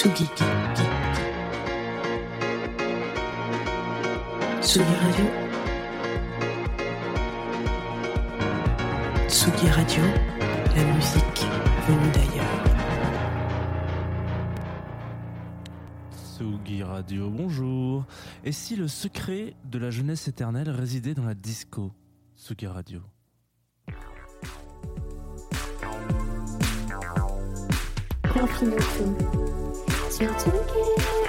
Tsugi. Tsugi Radio. Tsugi Radio, la musique venue d'ailleurs. Tsugi Radio, bonjour. Et si le secret de la jeunesse éternelle résidait dans la disco? Tsugi Radio. Sur Tsugi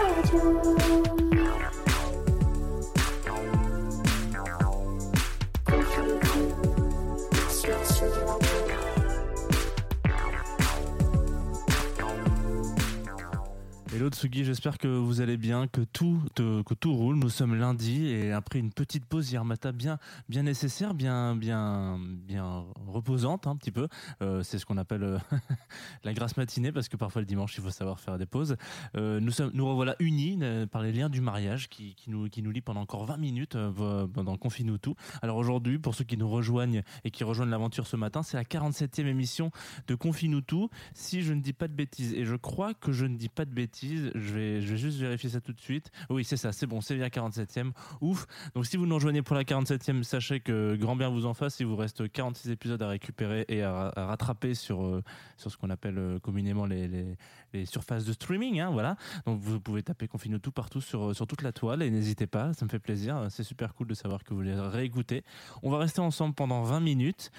Radio. Sur Hello Tsugi, j'espère que vous allez bien, que tout, que tout roule. Nous sommes lundi et après une petite pause hier matin bien, bien nécessaire, bien, bien, bien reposante un petit peu. Euh, c'est ce qu'on appelle euh, la grasse matinée parce que parfois le dimanche il faut savoir faire des pauses. Euh, nous sommes, nous revoilà unis par les liens du mariage qui, qui nous, qui nous lient pendant encore 20 minutes pendant Confine-nous tout. Alors aujourd'hui, pour ceux qui nous rejoignent et qui rejoignent l'aventure ce matin, c'est la 47e émission de Confine-nous tout. Si je ne dis pas de bêtises, et je crois que je ne dis pas de bêtises, je vais, je vais juste vérifier ça tout de suite. Oui, c'est ça, c'est bon, c'est bien 47e. Ouf. Donc si vous nous rejoignez pour la 47e, sachez que grand bien vous en fasse. Il vous reste 46 épisodes à récupérer et à, rattraper sur, euh, sur ce qu'on appelle euh, communément les, les, surfaces de streaming. hein, voilà. Donc vous pouvez taper Confine tout partout sur, sur toute la toile et n'hésitez pas, ça me fait plaisir. C'est super cool de savoir que vous les réécoutez. On va rester ensemble pendant 20 minutes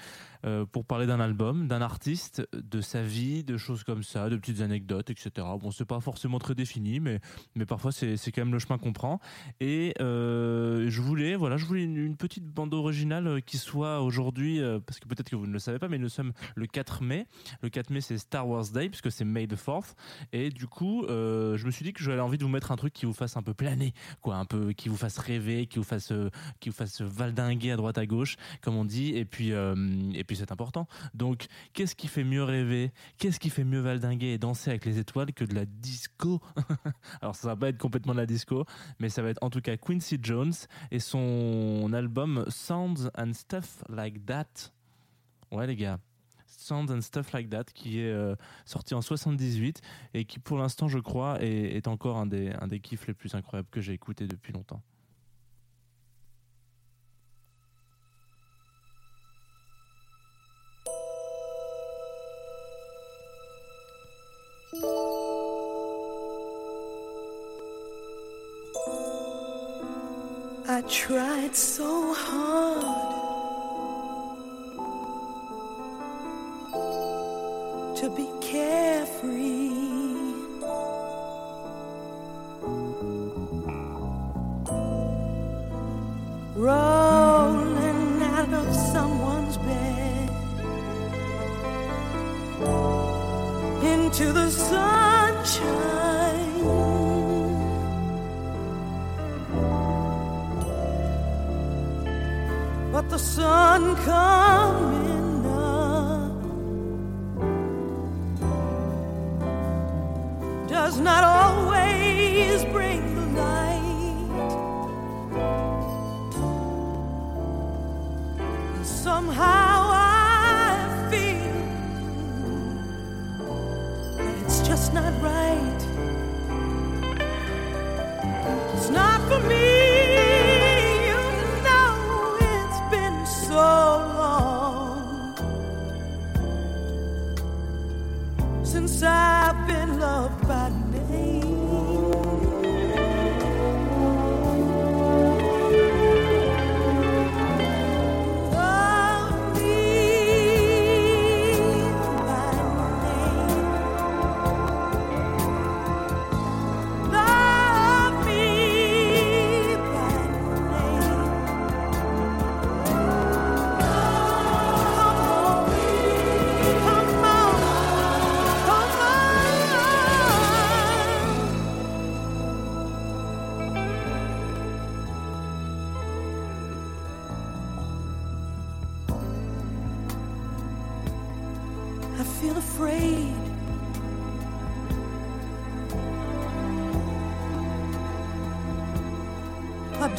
euh, pour parler d'un album, d'un artiste, de sa vie, de choses comme ça, de petites anecdotes, etc. Bon, c'est pas forcément très défini, mais, mais parfois c'est quand même le chemin qu'on prend. Et euh, je voulais, voilà, je voulais une, petite bande originale euh, qui soit aujourd'hui, euh, parce que peut-être que vous ne le savez pas, mais nous sommes le 4 mai. Le 4 mai, c'est Star Wars Day, puisque c'est May the 4th. Et du coup, je me suis dit que j'avais envie de vous mettre un truc qui vous fasse un peu planer, quoi, un peu, qui vous fasse rêver, qui vous fasse, qui vous fasse valdinguer à droite à gauche, comme on dit. Et puis, et puis c'est important. Donc, qu'est-ce qui fait mieux rêver? Qu'est-ce qui fait mieux valdinguer et danser avec les étoiles que de la disco? Alors, ça va pas être complètement de la disco, mais ça va être en tout cas Quincy Jones et son album Sounds and Stuff Like That. Ouais, les gars. Sounds and Stuff Like That, qui est euh, sorti en 78 et qui, pour l'instant, je crois, est, encore un des, un des kiffs les plus incroyables que j'ai écouté depuis longtemps. I tried so hard to be carefree. Rolling out of someone's bed into the sunshine. The sun coming up does not always bring the light. And somehow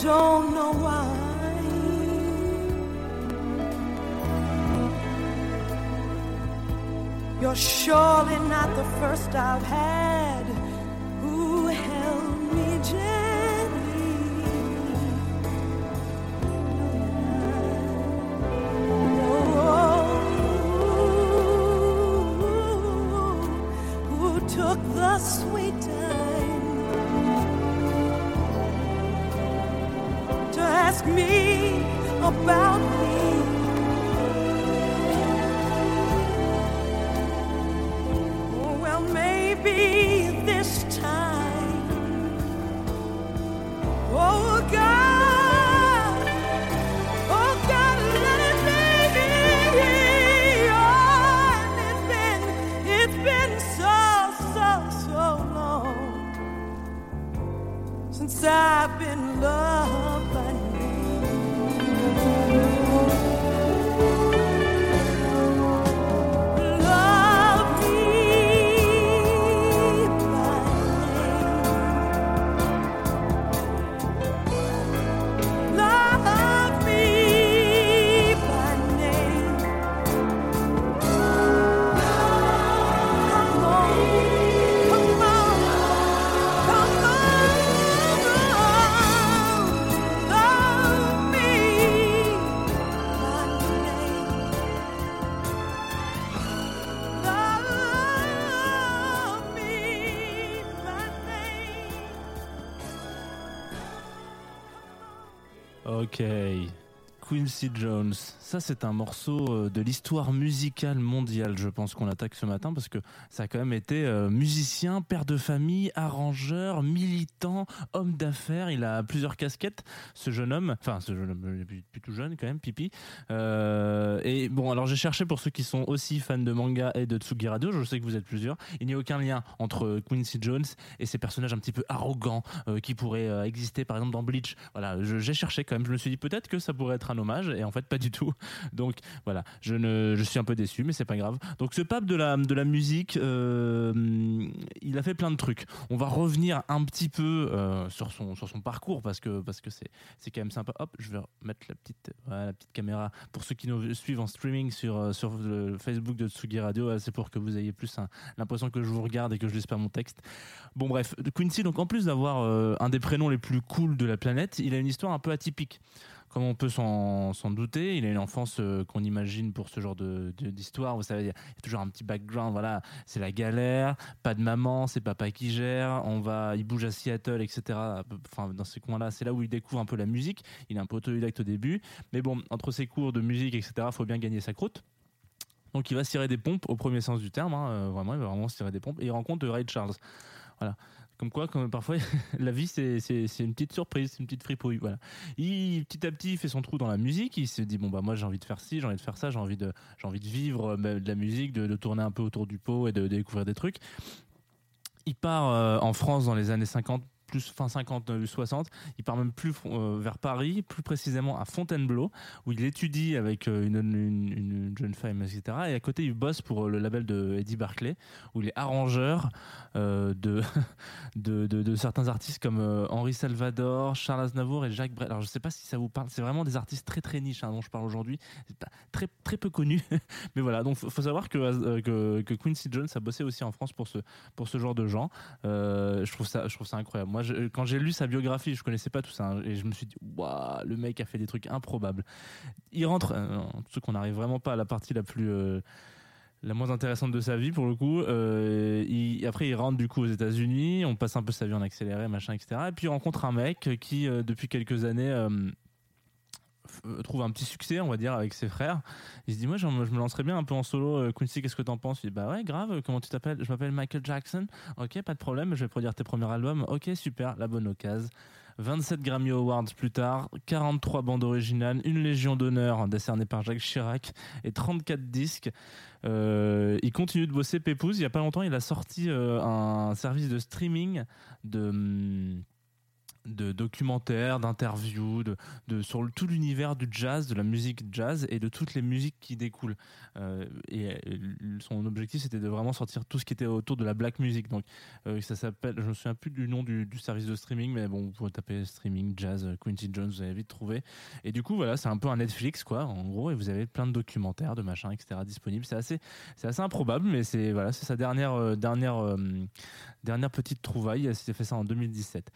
don't know why. You're surely not the first I've had who held me gently. No, who took the sweet time ask me about me. Quincy Jones, ça c'est un morceau euh, de l'histoire musicale mondiale, je pense qu'on attaque ce matin parce que ça a quand même été euh, musicien, père de famille, arrangeur, militant, homme d'affaires. Il a plusieurs casquettes, ce jeune homme. Enfin, ce jeune homme, plus tout jeune quand même, Pipi. Euh, et bon, alors j'ai cherché pour ceux qui sont aussi fans de manga et de Tsugi Radio, je sais que vous êtes plusieurs. Il n'y a aucun lien entre Quincy Jones et ces personnages un petit peu arrogants euh, qui pourraient euh, exister par exemple dans Bleach. Voilà, j'ai cherché quand même. Je me suis dit peut-être que ça pourrait être un hommage et en fait pas du tout. Donc voilà, je ne, je suis un peu déçu, mais c'est pas grave. Donc ce pape de la de la musique, euh, il a fait plein de trucs. On va revenir un petit peu euh, sur son sur son parcours parce que parce que c'est c'est quand même sympa. Hop, je vais mettre la petite la petite caméra pour ceux qui nous suivent en streaming sur euh, sur le Facebook de Tsugi Radio. euh, C'est pour que vous ayez plus l'impression que je vous regarde et que je lis pas mon texte. Bon bref, Quincy, donc en plus d'avoir euh, un des prénoms les plus cool de la planète, il a une histoire un peu atypique. Comme on peut s'en douter, il a une enfance euh, qu'on imagine pour ce genre de de- d'histoire. Vous savez, il y, a toujours un petit background. Voilà, c'est la galère, pas de maman, c'est papa qui gère. On va, il bouge à Seattle, etc. Enfin, dans ces coins-là, c'est là où il découvre un peu la musique. Il est un peu autodidacte au début, mais bon, entre ses cours de musique, etc., faut bien gagner sa croûte. Donc il va se tirer des pompes au premier sens du terme, hein, euh, vraiment, il va vraiment se tirer des pompes. Il rencontre Ray Charles. Voilà. Comme quoi, comme parfois, la vie, c'est une petite surprise, une petite fripouille. Voilà. Il, petit à petit, il fait son trou dans la musique. Il se dit bon bah moi j'ai envie de faire ci, j'ai envie de faire ça, j'ai envie de envie de vivre euh, de la musique, de, tourner un peu autour du pot et de, de découvrir des trucs. Il part euh, en France dans les années 50 plus fin 50 euh, 60 il part même plus euh, vers Paris plus précisément à Fontainebleau où il étudie avec euh, une, une- une jeune femme etc et à côté il bosse pour euh, le label de Eddie Barclay où il est arrangeur euh, de, certains artistes comme euh, Henri Salvador, Charles Aznavour et Jacques Brel. Alors je sais pas si ça vous parle, c'est vraiment des artistes très très niches hein, dont je parle aujourd'hui, très très peu connus. Mais voilà, donc faut, faut savoir que, euh, que Quincy Jones a bossé aussi en France pour ce genre de gens. Euh, je trouve ça je trouve ça incroyable. Moi quand j'ai lu sa biographie, je connaissais pas tout ça hein, et je me suis dit waouh, le mec a fait des trucs improbables. Il rentre, euh, qu'on n'arrive vraiment pas à la partie la plus euh, la moins intéressante de sa vie pour le coup. Euh, après, il rentre du coup aux États-Unis. On passe un peu sa vie en accéléré, machin, etc. Et puis il rencontre un mec qui, euh, depuis quelques années, trouve un petit succès, on va dire, avec ses frères. Il se dit, moi, je, me lancerais bien un peu en solo. Euh, Quincy, qu'est-ce que t'en penses? Il dit, bah ouais, grave. Comment tu t'appelles? Je m'appelle Michael Jackson. Ok, pas de problème. Je vais produire tes premiers albums. Ok, super. La bonne occasion. 27 Grammy Awards plus tard, 43 bandes originales, une Légion d'honneur décernée par Jacques Chirac et 34 disques. Euh, il continue de bosser Pépouze. Il y a pas longtemps, il a sorti euh, un service de streaming de hum, de documentaires, d'interviews, de, sur tout l'univers du jazz, de la musique jazz et de toutes les musiques qui découlent. Euh, et euh, son objectif, c'était de vraiment sortir tout ce qui était autour de la black music. Donc, euh, ça s'appelle, je me souviens plus du nom du, service de streaming, mais bon, vous pouvez taper streaming jazz euh, Quincy Jones, vous allez vite trouver. Et du coup, voilà, c'est un peu un Netflix, quoi, en gros, et vous avez plein de documentaires, de machins, etc. disponibles. C'est assez, c'est assez improbable, mais c'est voilà, c'est sa dernière, dernière, dernière petite trouvaille. Elle s'était fait ça en 2017.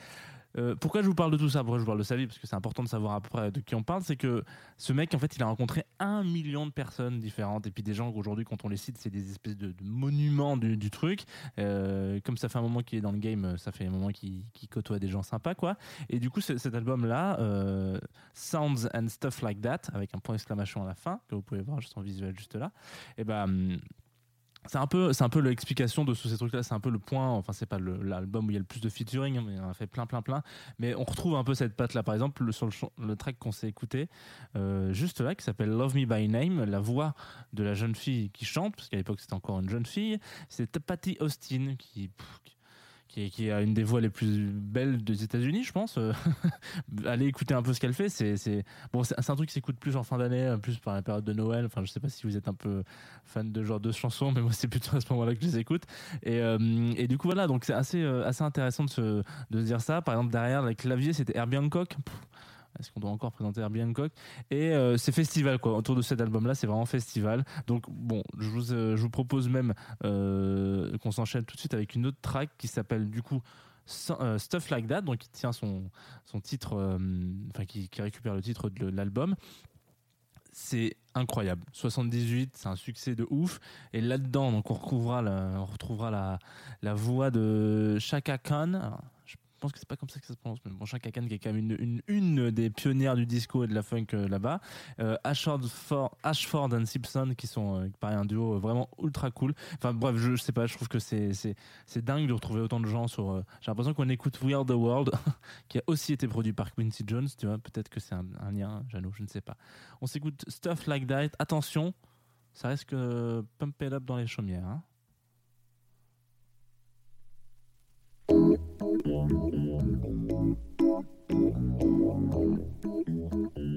Euh, pourquoi je vous parle de tout ça? Pourquoi je vous parle de sa vie? Parce que c'est important de savoir à de qui on parle. C'est que ce mec, en fait, il a rencontré un million de personnes différentes. Et puis des gens qu'aujourd'hui, quand on les cite, c'est des espèces de, monuments du, truc. Euh, comme ça fait un moment qu'il est dans le game, ça fait un moment qu'il côtoie des gens sympas, quoi. Et du coup, ce- cet album-là, euh, Sounds and Stuff Like That, avec un point d'exclamation à la fin, que vous pouvez voir juste en visuel juste là, et ben. hum, c'est un peu, c'est un peu l'explication de tous ces trucs-là. C'est un peu le point. Enfin, c'est pas l'album où il y a le plus de featuring, hein, mais en a fait plein, plein, plein. Mais on retrouve un peu cette patte-là. Par exemple, le- sur le, track qu'on s'est écouté, euh, juste là, qui s'appelle Love Me by Name, la voix de la jeune fille qui chante, parce qu'à l'époque c'était encore une jeune fille, c'est Patty Austin qui. qui- qui, a une des voix les plus belles des États-Unis, je pense. Euh, Allez écouter un peu ce qu'elle fait. C'est bon, c'est un truc qui s'écoute plus en fin d'année, euh, plus par la période de Noël. Enfin, je sais pas si vous êtes un peu fan de genre de chansons, mais moi c'est plutôt à ce moment-là que je les écoute. Et, euh, du coup voilà, donc c'est assez intéressant de se dire ça. Par exemple derrière les claviers, c'était Herbie Hancock. Est-ce qu'on doit encore présenter Herbie Hancock? Et euh, c'est festival quoi. Autour de cet album-là, c'est vraiment festival. Donc bon, je vous euh, propose même euh, qu'on s'enchaîne tout de suite avec une autre track qui s'appelle du coup Stuff Like That, donc qui tient son son titre, enfin qui, récupère le titre de l'album. C'est incroyable. 78, c'est un succès de ouf. Et là-dedans, donc on retrouvera la, on retrouvera la, la voix de Chaka Khan. Je pense que c'est pas comme ça que ça se prononce, mais bon, Chaka Khan qui est quand même une, des pionnières du disco et de la funk euh, là-bas. Euh, Ashford, For- Ashford and Simpson qui sont euh, pareil un duo euh, vraiment ultra cool. Enfin bref, je, je sais pas, je trouve que c'est dingue de retrouver autant de gens sur. J'ai l'impression qu'on écoute We Are the World, qui a aussi été produit par Quincy Jones. Tu vois, peut-être que c'est un, lien, Jeannot, je ne sais pas. On s'écoute Stuff Like That. Attention, ça risque de pump it up dans les chaumières. hein. Thank you.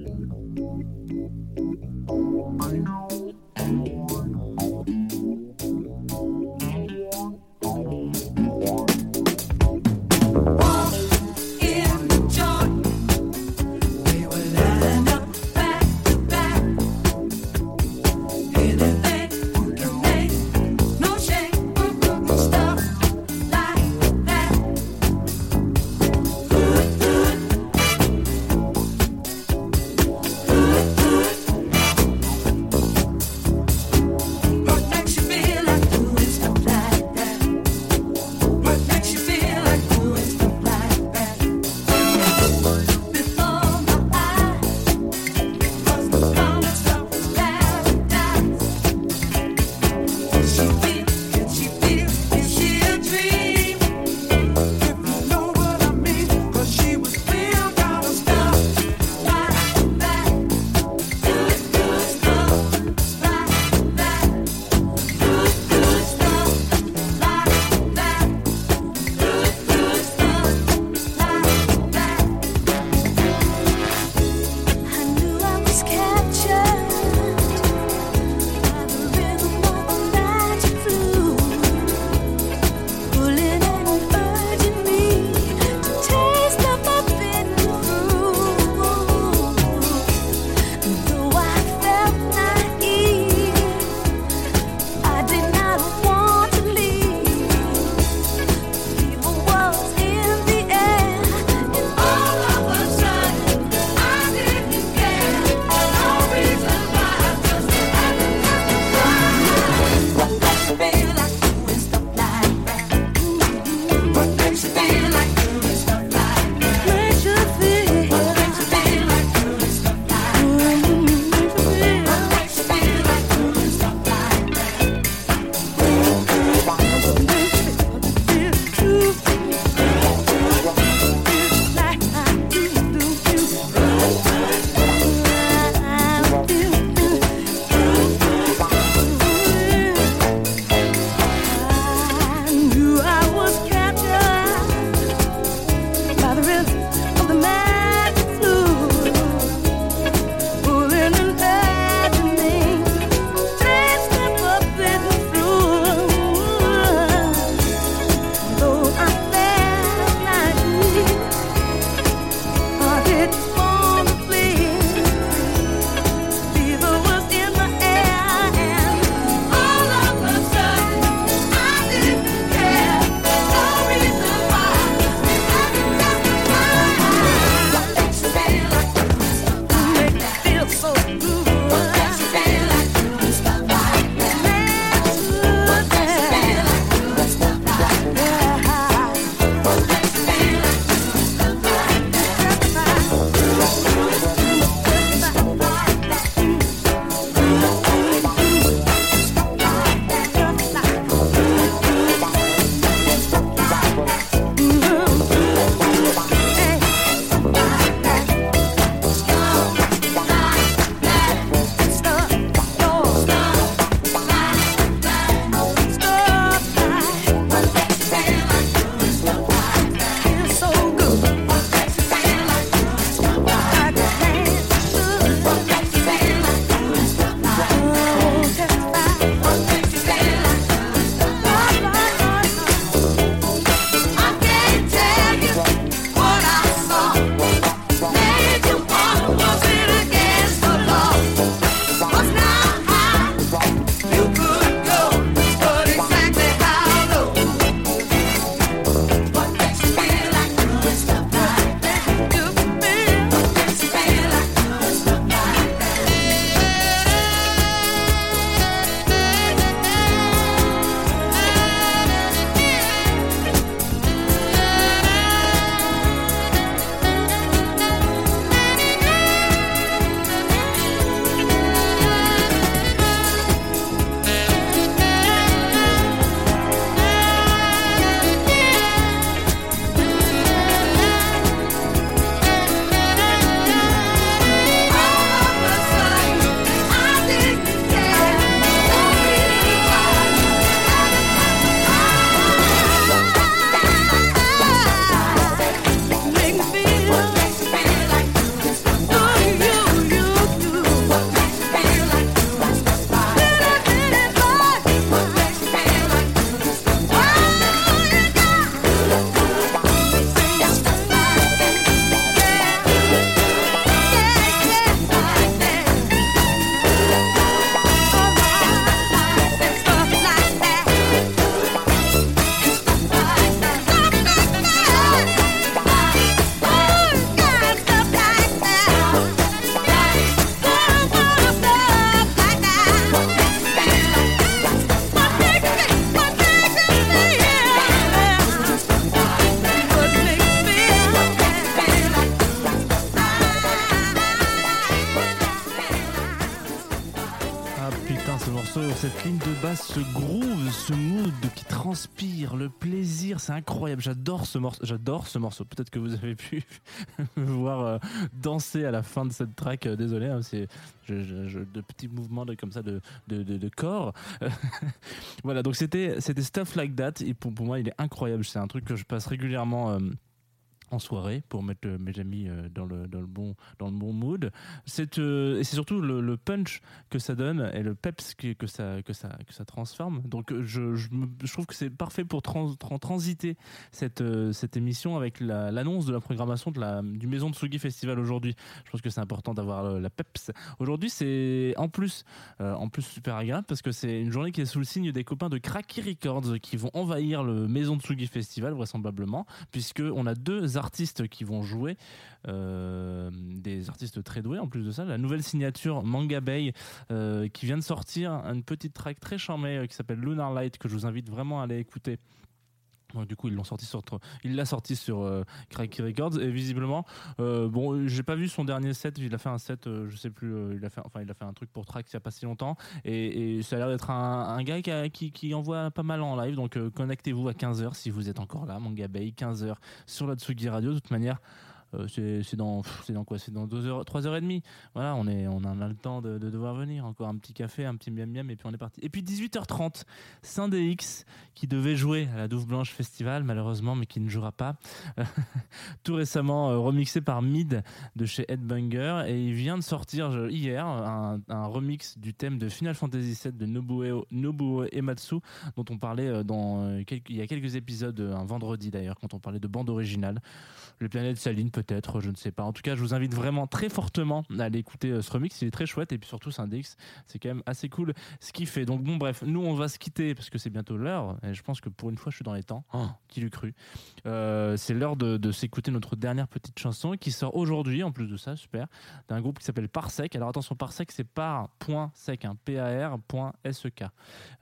Transpire, le plaisir, c'est incroyable. J'adore ce morceau. J'adore ce morceau. Peut-être que vous avez pu me voir euh, danser à la fin de cette track. Euh, désolé, hein, c'est de petits mouvements comme ça de, de, de- de corps. voilà, donc c'était c'était Stuff Like That. Et pour, pour moi, il est incroyable. C'est un truc que je passe régulièrement. euh, en soirée pour mettre euh, mes amis euh, dans le dans le bon dans le bon mood. C'est euh, et c'est surtout le, punch que ça donne et le peps que, que ça que ça que ça transforme. Donc je, je, trouve que c'est parfait pour trans- tran- transiter cette cette émission avec la- l'annonce de la programmation de la du Maison de Sugi Festival aujourd'hui. Je pense que c'est important d'avoir la peps. Aujourd'hui c'est en plus en plus super agréable parce que c'est une journée qui est sous le signe des copains de Cracky Records qui vont envahir le Maison de Sugi Festival vraisemblablement puisque on a deux qui vont jouer, euh, des artistes très doués en plus de ça. La nouvelle signature Manga Bay euh, qui vient de sortir une petite track très charmée euh, qui s'appelle Lunar Light que je vous invite vraiment à aller écouter. Donc, du coup, sorti sur, il l'a sorti sur euh, Cracky Records et visiblement, euh, bon, j'ai pas vu son dernier set. Il a fait un set, euh, je sais plus, euh, il a fait, enfin, il a fait un truc pour Trax il a pas si longtemps et, ça a l'air d'être un, gars qui, a- qui, envoie pas mal en live. Donc, euh, connectez-vous à 15h si vous êtes encore là, Manga Bay, 15h sur la Tsugi Radio. De toute manière, c'est c'est dans, dans quoi? C'est dans 2 heures, 3 heures et. Voilà, on, est, on a le temps de, de devoir venir. Encore un petit café, un petit miam miam, et puis on est parti. Et puis 18h30, Saint-DX qui devait jouer à la Douve Blanche Festival, malheureusement, mais qui ne jouera pas. Tout récemment euh, remixé par Mid de chez Headbanger, et il vient de sortir hier un, un remix du thème de Final Fantasy VII de Nobuo, Ematsu, dont on parlait euh, dans, euh, il y a quelques épisodes, euh, un vendredi d'ailleurs, quand on parlait de bande originale. Les planètes salines peut-être, je ne sais pas. En tout cas, je vous invite vraiment très fortement à aller écouter euh, ce remix. Il est très chouette et puis surtout Syndex, c'est quand même assez cool ce qu'il fait. Donc bon, bref, nous on va se quitter parce que c'est bientôt l'heure et je pense que pour une fois je suis dans les temps. Oh, qui l'eût cru? Euh, C'est l'heure de, de s'écouter notre dernière petite chanson qui sort aujourd'hui. En plus de ça, super, d'un groupe qui s'appelle Parsec. Alors attention, Parsec c'est par.sec, hein, P-A-R.S-E-K.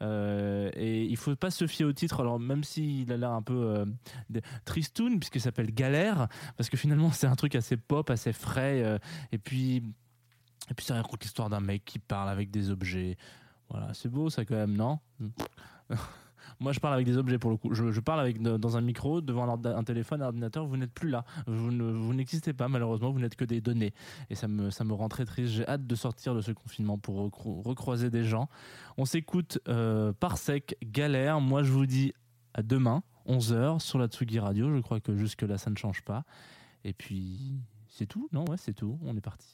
Euh, et il faut pas se fier au titre. Alors même s'il a l'air un peu euh, tristoun puisqu'il s'appelle Galère parce que finalement c'est un truc assez pop, assez frais, euh, et puis et puis ça raconte l'histoire d'un mec qui parle avec des objets. Voilà, c'est beau ça quand même, non? Moi, je parle avec des objets pour le coup. Je, parle avec dans un micro, devant un, téléphone, un ordinateur. Vous n'êtes plus là. Vous ne- vous n'existez pas malheureusement. Vous n'êtes que des données. Et ça me ça me rend très triste. J'ai hâte de sortir de ce confinement pour recro- recroiser des gens. On s'écoute euh, par sec, galère. Moi, je vous dis à demain, 11h sur la Tsugi Radio. Je crois que jusque là, ça ne change pas. Et puis, c'est tout Non, ouais, c'est tout. On est parti.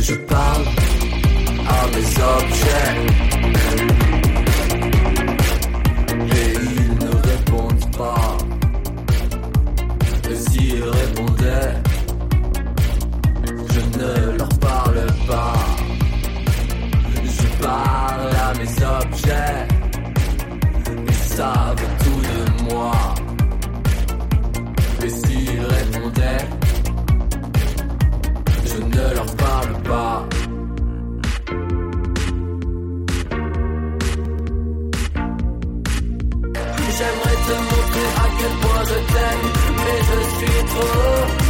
Je parle à mes objets mais je suis trop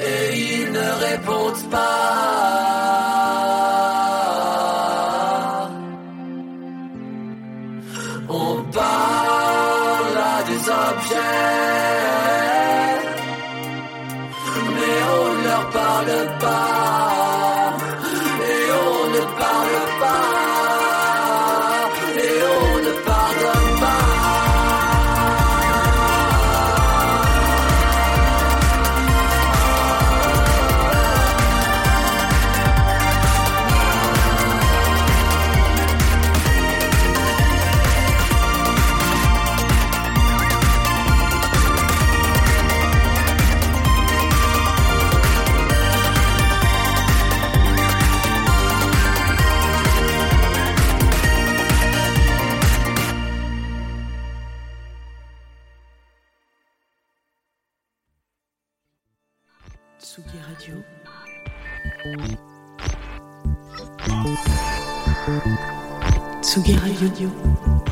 et ils ne répondent pas. Radio.